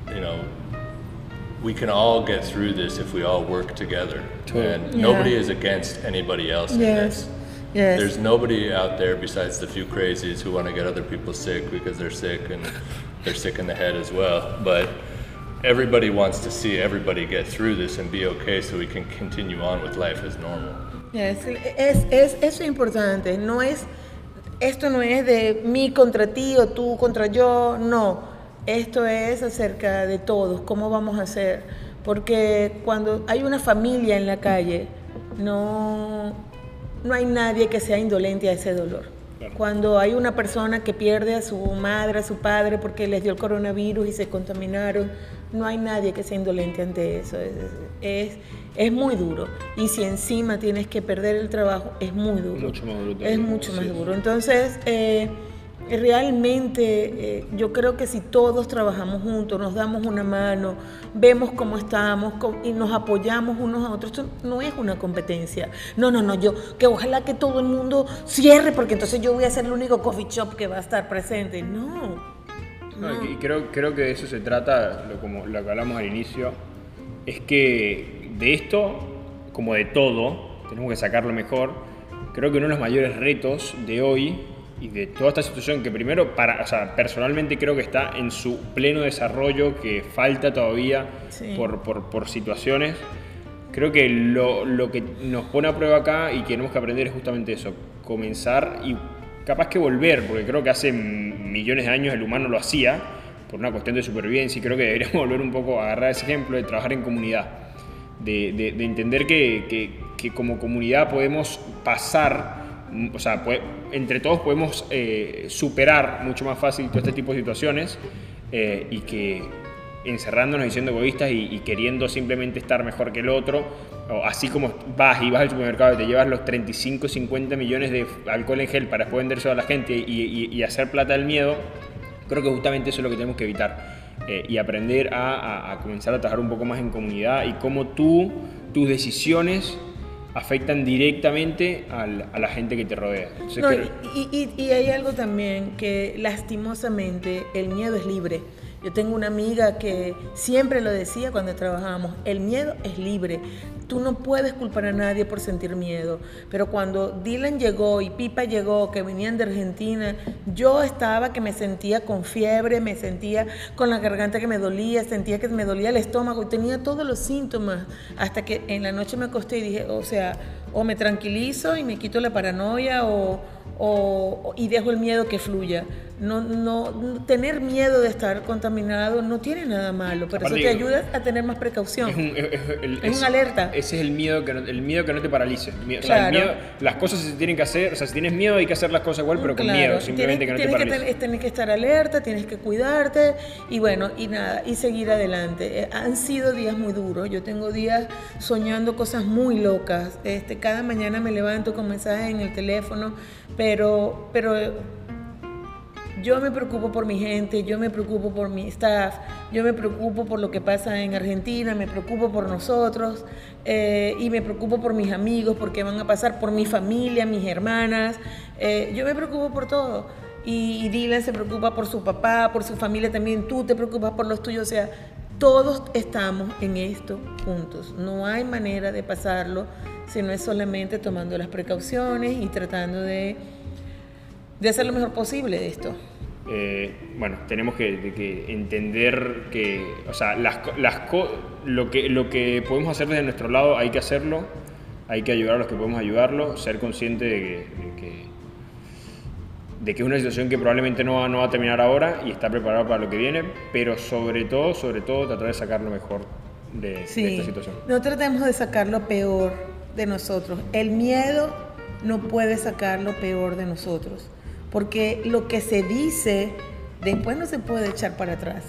you know, we can all get through this if we all work together. And yeah. nobody is against anybody else yes. Yes. There's nobody out there besides the few crazies who want to get other people sick because they're sick and they're sick in the head as well. But everybody wants to see everybody get through this and be okay so we can continue on with life as normal.
Es, es, es, eso es importante, no es, esto no es de mí contra ti o tú contra yo, no, esto es acerca de todos, cómo vamos a hacer, porque cuando hay una familia en la calle, no, no hay nadie que sea indolente a ese dolor. Cuando hay una persona que pierde a su madre, a su padre porque les dio el coronavirus y se contaminaron, no hay nadie que sea indolente ante eso. Es, es, muy duro. Y si encima tienes que perder el trabajo, es muy duro.
Mucho más duro.
Es mucho más duro. Entonces, eh, realmente eh, yo creo que si todos trabajamos juntos, nos damos una mano, vemos cómo estamos y nos apoyamos unos a otros, esto no es una competencia. No, no, no, yo, que ojalá que todo el mundo cierre, porque entonces yo voy a ser el único coffee shop que va a estar presente. No
No, y creo, creo que de eso se trata, lo, como lo que hablamos al inicio, es que de esto, como de todo, tenemos que sacar lo mejor. Creo que uno de los mayores retos de hoy y de toda esta situación, que primero, para, o sea, personalmente creo que está en su pleno desarrollo, que falta todavía
Sí.
por, por, por situaciones, creo que lo, lo que nos pone a prueba acá y que tenemos que aprender es justamente eso, comenzar y capaz que volver, porque creo que hace millones de años el humano lo hacía por una cuestión de supervivencia y creo que deberíamos [LAUGHS] volver un poco a agarrar ese ejemplo de trabajar en comunidad, de, de- de entender que, que- como comunidad podemos pasar, mm, o sea, entre todos podemos eh, superar mucho más fácil todo este tipo de situaciones eh, y que encerrándonos y siendo egoístas y, queriendo simplemente estar mejor que el otro, o así como vas y vas al supermercado y te llevas los 35, 50 millones de alcohol en gel para después vendérselo a la gente y hacer plata del miedo, creo que justamente eso es lo que tenemos que evitar. Eh, y aprender a, a- a comenzar a trabajar un poco más en comunidad y cómo tú, tus decisiones afectan directamente al- a la gente que te rodea. Entonces,
No,
creo-
y, y- y hay algo también que lastimosamente el miedo es libre. Yo tengo una amiga que siempre lo decía cuando trabajábamos, el miedo es libre. Tú no puedes culpar a nadie por sentir miedo. Pero cuando Dylan llegó y Pipa llegó, que venían de Argentina, yo estaba que me sentía con fiebre, me sentía con la garganta que me dolía, sentía que me dolía el estómago y tenía todos los síntomas. Hasta que en la noche me acosté y dije, o sea, o me tranquilizo y me quito la paranoia o, o- y dejo el miedo que fluya. No, no, tener miedo de estar contaminado no tiene nada malo, pero
Aparte
eso te
que-
ayuda a tener más precaución.
Es un, es- es- el-
Es una alerta.
Ese es el miedo que no, el miedo que no te paralice. El miedo- o sea, el
Claro.
miedo- las cosas se tienen que hacer, o sea, si tienes miedo hay que hacer las cosas igual, pero con
Claro,
miedo, simplemente
tienes,
que no te paralice.
ten- tienes que estar alerta, tienes que cuidarte y bueno, y nada, y seguir adelante. Eh, han sido días muy duros, yo tengo días soñando cosas muy locas. Este, cada mañana me levanto con mensajes en el teléfono, pero, pero yo me preocupo por mi gente, yo me preocupo por mi staff, yo me preocupo por lo que pasa en Argentina, me preocupo por nosotros eh, y me preocupo por mis amigos, porque van a pasar por mi familia, mis hermanas. eh, yo me preocupo por todo. Y, y Dylan se preocupa por su papá, por su familia también, tú te preocupas por los tuyos, o sea, todos estamos en esto juntos. No hay manera de pasarlo si no es solamente tomando las precauciones y tratando de de hacer lo mejor posible de esto.
Eh, bueno, tenemos que, de que entender que, o sea, las, las lo, que, lo que podemos hacer desde nuestro lado hay que hacerlo, hay que ayudar a los que podemos ayudarlo, ser consciente de que, de que es una situación que probablemente no va, no va a terminar ahora y estar preparado para lo que viene, pero sobre todo, sobre todo, tratar de sacar lo mejor de, esta situación.
no tratemos de sacar lo peor de nosotros. El miedo no puede sacar lo peor de nosotros, porque lo que se dice después no se puede echar para atrás.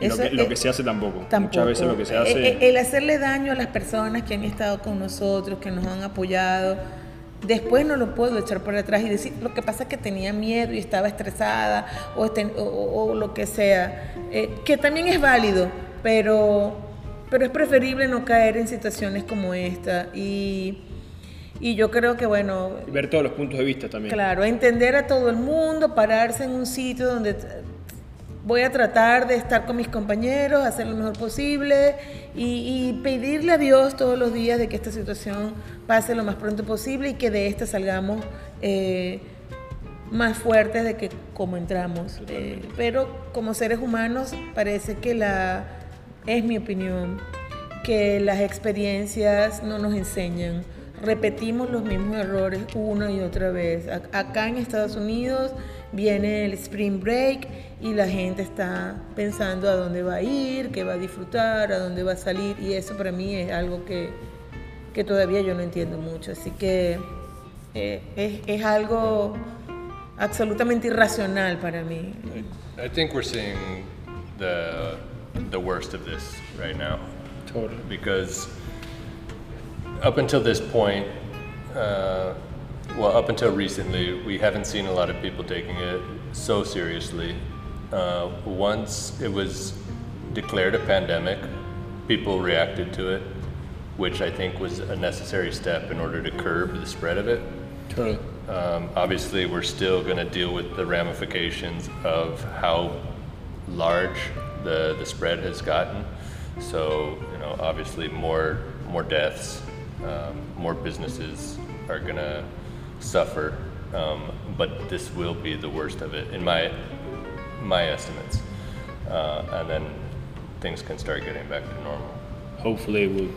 Y lo,
Eso
que, lo
es-
que se hace tampoco.
Tampoco.
Muchas veces lo que se
Eh,
hace...
eh, El hacerle daño a las personas que han estado con nosotros, que nos han apoyado, después no lo puedo echar para atrás y decir, lo que pasa es que tenía miedo y estaba estresada o, o- o- o lo que sea, eh, que también es válido, pero, pero es preferible no caer en situaciones como esta. Y, y yo creo que, bueno,
ver todos los puntos de vista también.
Claro, entender a todo el mundo, pararse en un sitio donde voy a tratar de estar con mis compañeros, hacer lo mejor posible y, y pedirle a Dios todos los días de que esta situación pase lo más pronto posible y que de esta salgamos eh, más fuertes de que como entramos. Eh, pero como seres humanos parece que la, es mi opinión, que las experiencias no nos enseñan. Repetimos los mismos errores una y otra vez. Acá en Estados Unidos viene el Spring Break y la gente está pensando a dónde va a ir, qué va a disfrutar, a dónde va a salir y eso para mí es algo que, que todavía yo no entiendo mucho. Así que eh, es, es algo absolutamente irracional para mí.
I think we're seeing the the worst of this right now.
Totally.
because up until this point, uh, well, up until recently, we haven't seen a lot of people taking it so seriously. Uh, once it was declared a pandemic, people reacted to it, which I think was a necessary step in order to curb the spread of it.
Totally.
Um, obviously, we're still going to deal with the ramifications of how large the, the spread has gotten. So, you know, obviously more, more deaths, um, more businesses are going to suffer. Um, but this will be the worst of it in my, my estimates. Uh, and then things can start getting back to normal.
Hopefully we'll,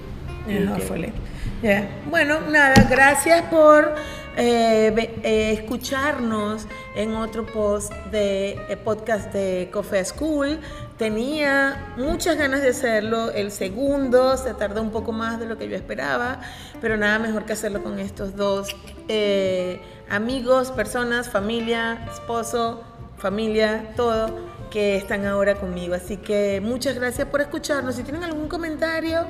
Yeah,
we'll go.
hopefully. Yeah. Bueno, nada, gracias por eh, eh, escucharnos en otro post de eh, podcast de Coffee School. Tenía muchas ganas de hacerlo. El segundo se tardó un poco más de lo que yo esperaba, pero nada mejor que hacerlo con estos dos eh, amigos, personas, familia, esposo, familia, todo que están ahora conmigo. Así que muchas gracias por escucharnos. Si tienen algún comentario,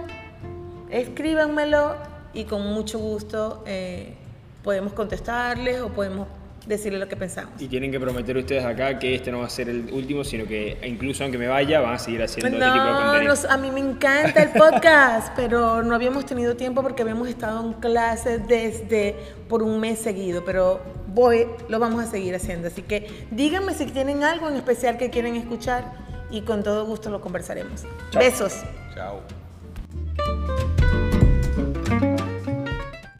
escríbanmelo y con mucho gusto eh, podemos contestarles o podemos decirles lo que pensamos.
Y tienen que prometer ustedes acá que este no va a ser el último, sino que incluso aunque me vaya, van a seguir haciendo este tipo de
No,
contenido.
nos- a mí me encanta el podcast, [LAUGHS] pero no habíamos tenido tiempo porque habíamos estado en clases desde por un mes seguido, pero voy, lo vamos a seguir haciendo. Así que díganme si tienen algo en especial que quieren escuchar y con todo gusto lo conversaremos.
Chao.
Besos.
Ciao.